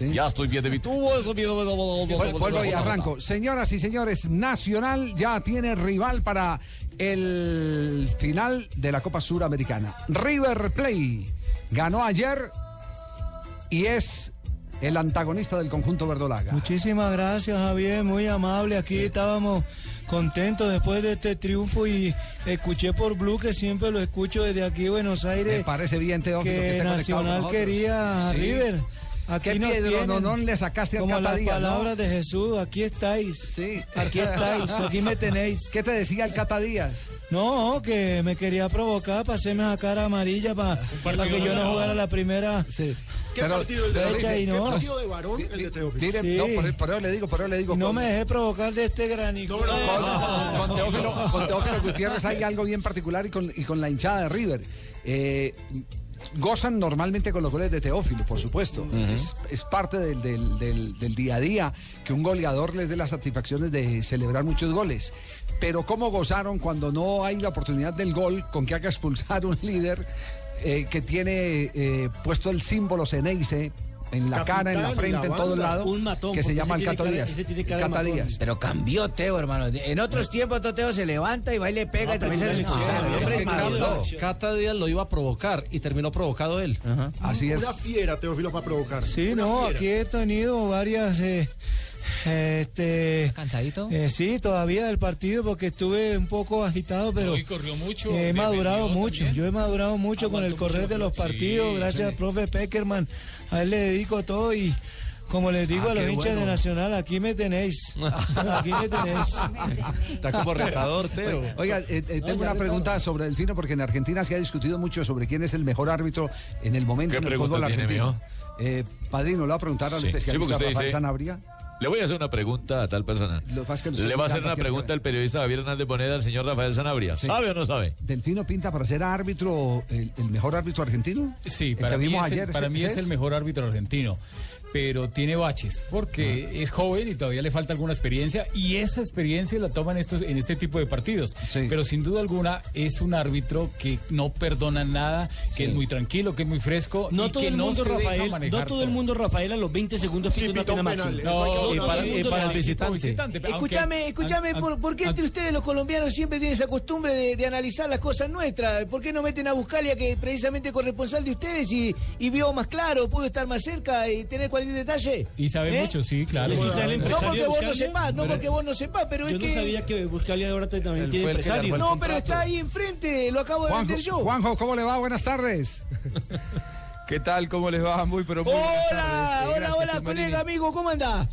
Ya estoy bien de mi tubo, Vuelvo y arranco. Señoras y señores, Nacional ya tiene rival para el final de la Copa Suramericana. River Play ganó ayer y es el antagonista del conjunto verdolaga. Muchísimas gracias, Javier, muy amable. Aquí estábamos contentos después de este triunfo y escuché por Blue, que siempre lo escucho desde aquí, Buenos Me Aires, parece bien, Teófilo, que que esté conectado con Nacional quería a Sí. River. Aquí ¿Qué tienen. no, no le sacaste al Como Cata las Díaz, no? palabras de Jesús, aquí estáis. Sí. Aquí estáis, aquí me tenéis. ¿Qué te decía el Cata Díaz? No, que me quería provocar para hacerme esa cara amarilla para, que yo no jugara la primera Sí. ¿Qué Pero- partido el de pero dice- ¿Qué no? partido de varón el de Teófilo? Sí. no, por, por eso le digo, por eso le digo. No con- me dejé provocar de este granizo. No, no, no. con, con Teófilo, con Teófilo Gutiérrez hay algo bien particular y con, y con la hinchada de River. Eh, gozan normalmente con los goles de Teófilo, por supuesto. es, es parte del, del- del- del día a día que un goleador les dé las satisfacciones de celebrar muchos goles. Pero ¿cómo gozaron cuando no hay la oportunidad del gol con que haga expulsar un líder eh, que tiene eh, puesto el símbolo Ceneice? En la cara, en la frente, en en la todo banda. lado, Un matón, que se llama el Cato Díaz. Pero cambió Teo, hermano. En otros tiempos Teo se levanta y va y le pega y también se maduro. Cata Díaz lo iba a provocar y terminó provocado él. Así es. Una fiera, Teófilo, para provocar. Sí, Una no, fiera. aquí he tenido varias, eh, este, ¿Cansadito? eh, sí, todavía del partido porque estuve un poco agitado, pero corrió mucho. he madurado mucho. Yo he madurado mucho con el correr mucho de los partidos, sí, gracias al profe Peckerman. A él le dedico todo y como les digo Ah, a los hinchas bueno. de Nacional, aquí me tenéis. Aquí me tenéis. Está como retador, Teo. Oiga, eh, eh, tengo una pregunta sobre Delfino, porque en Argentina se ha discutido mucho sobre quién es el mejor árbitro en el momento ¿Qué en el fútbol argentino. Eh, Padrino, ¿lo va a preguntar al Sí, sí, especialista usted Rafael dice- Sanabria? Le voy a hacer una pregunta a tal persona. Lo que que Le va a hacer una pregunta el periodista Javier Hernández Boneda al señor Rafael Sanabria. Sí. ¿Sabe o no sabe? ¿Delfino pinta para ser árbitro, el, el mejor árbitro argentino? Sí, para, que mí, es, el- ayer, para ¿ese- mí es el mejor árbitro argentino. Pero tiene baches, porque es joven y todavía le falta alguna experiencia, y esa experiencia la toma en, estos, en este tipo de partidos. Sí. Pero sin duda alguna es un árbitro que no perdona nada, que es muy tranquilo, que es muy fresco, No y todo que el no mundo, se deja Rafael, manejar no todo el mundo, Rafael, a los 20 segundos Sí, pide una pita un pena máxima. Eso No, y votar. para, Sí, y para el visitante. visitante. Escúchame, escúchame, an- ¿por, qué entre ustedes los colombianos siempre tienen esa costumbre de, de analizar las cosas nuestras? ¿Por qué no meten a Buscalia, que precisamente es corresponsal de ustedes y, y vio más claro, pudo estar más cerca y tener cualquier detalle? Y sabe ¿Eh? mucho, sí, claro. No porque vos no sepas, no porque vos no sepas, pero Yo es no que... sabía que Buscalia ahora también tiene empresario. No, pero está ahí enfrente, lo acabo de vender yo. Juanjo, ¿cómo le va? Buenas tardes. ¿Qué tal? ¿Cómo les va? Muy, pero muy buenas Hola, tardes. Eh, hola, gracias, hola, colega, amigo, ¿cómo andás?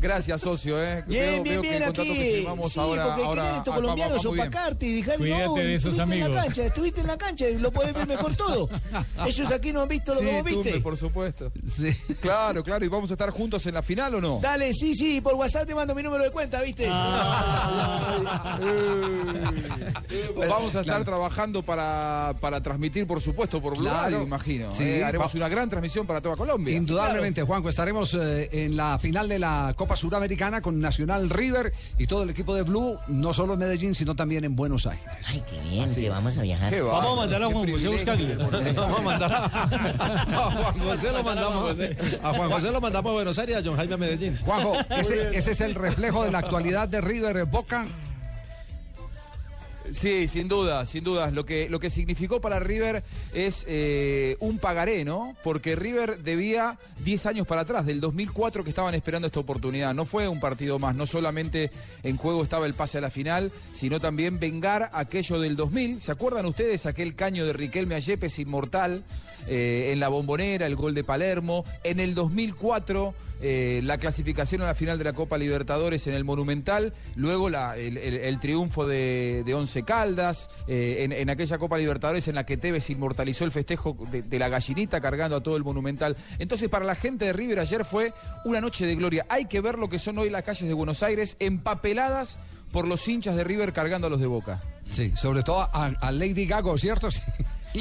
Gracias, socio. ¿eh? Bien, veo, bien, veo bien que el contrato aquí. que firmamos sí, ahora, porque ahora quieren estos ah, colombianos opacarte y dejar Cuídate no, de esos estuviste en amigos. la cancha, estuviste en la cancha, lo podés ver mejor todo. Ellos aquí no han visto lo Sí, que vos viste. Por supuesto. Sí. Claro, claro. ¿Y vamos a estar juntos en la final o no? Dale, sí, sí, por WhatsApp te mando mi número de cuenta, ¿viste? Vamos a estar Claro. trabajando para, para transmitir, por supuesto, por Blue Claro. Radio, imagino. Sí, ¿eh? Haremos una gran transmisión para toda Colombia. Indudablemente, Juanjo, estaremos eh, en la final de la Copa Suramericana con Nacional River y todo el equipo de Blue, no solo en Medellín, sino también en Buenos Aires. Ay, qué bien, que vamos a viajar. Qué Vamos a mandar a Juan José. Vamos a mandar a, a Juan José lo mandamos a Juan José lo mandamos a Buenos Aires y a John Jaime a Medellín. Juanjo, ese, ese es el reflejo de la actualidad de River Boca. Sí, sin duda, sin duda. Lo que, lo que significó para River es eh, un pagaré, ¿no? Porque River debía 10 años para atrás, del 2004 que estaban esperando esta oportunidad. No fue un partido más, no solamente en juego estaba el pase a la final, sino también vengar aquello del 2000. ¿Se acuerdan ustedes aquel caño de Riquelme a Yepes inmortal eh, en la bombonera, el gol de Palermo? En el 2004 eh, la clasificación a la final de la Copa Libertadores en el Monumental, luego el- el triunfo de, de Once Once Caldas, eh, en, en aquella Copa Libertadores en la que Tevez inmortalizó el festejo de, de la gallinita cargando a todo el monumental. Entonces, para la gente de River ayer fue una noche de gloria. Hay que ver lo que son hoy las calles de Buenos Aires, empapeladas por los hinchas de River cargando a los de Boca. Sí, sobre todo a, a Lady Gago, ¿cierto? Sí.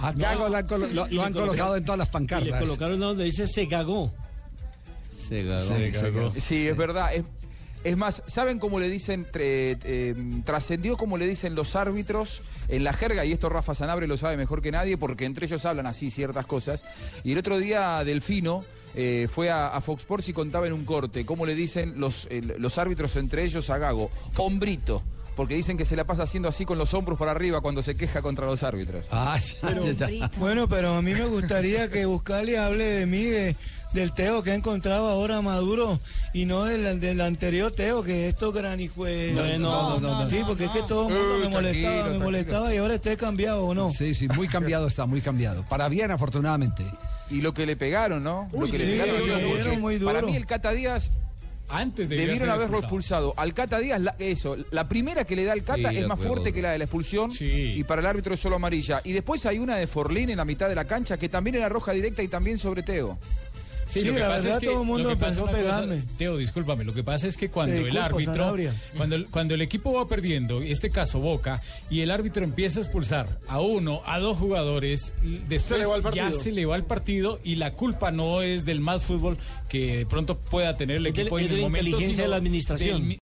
A Gago lo han, colo- lo- lo han colocado en todas las Y le pancartas. colocaron donde dice se cagó. Se cagó. Sí, es verdad. Es, es más, ¿saben cómo le dicen? tre- eh, trascendió como le dicen los árbitros en la jerga, y esto Rafa Sanabre lo sabe mejor que nadie, porque entre ellos hablan así ciertas cosas. Y el otro día Delfino eh, fue a, a Fox Sports y contaba en un corte cómo le dicen los, los árbitros entre ellos a Gago, hombrito. Porque dicen que se la pasa haciendo así con los hombros para arriba cuando se queja contra los árbitros. Ah, Bueno, pero a mí me gustaría que Buscali hable de mí, de- del Teo que ha encontrado ahora Maduro y no del, del anterior Teo, que esto granijue. No, no, no, no, Sí, porque es que todo el mundo Uh, me molestaba, tranquilo, me tranquilo. molestaba y ahora esté cambiado o no. Sí, sí, muy cambiado está, muy cambiado. Para bien, afortunadamente. Y lo que le pegaron, ¿no? lo que le sí, pegaron. Para mí el Cata Díaz Antes de Debieron haberlo expulsado. Al Cata Díaz, la- eso, la primera que le da al Cata Sí, es más acuerdo. fuerte que la de la expulsión y para el árbitro es solo amarilla. Y después hay una de Forlín en la mitad de la cancha que también era roja directa y también sobre Teo. Sí, Sí, lo que la pasa verdad, es que todo el mundo lo que pasa empezó a una cosa- pegarme. Teo, discúlpame, lo que pasa es que cuando el árbitro, cuando el, cuando el equipo va perdiendo, este caso Boca, y el árbitro empieza a expulsar a uno, a dos jugadores, después Se ya se le va el partido y la culpa no es del más fútbol que de pronto pueda tener el de- equipo en de el la momento, inteligencia sino de la administración. del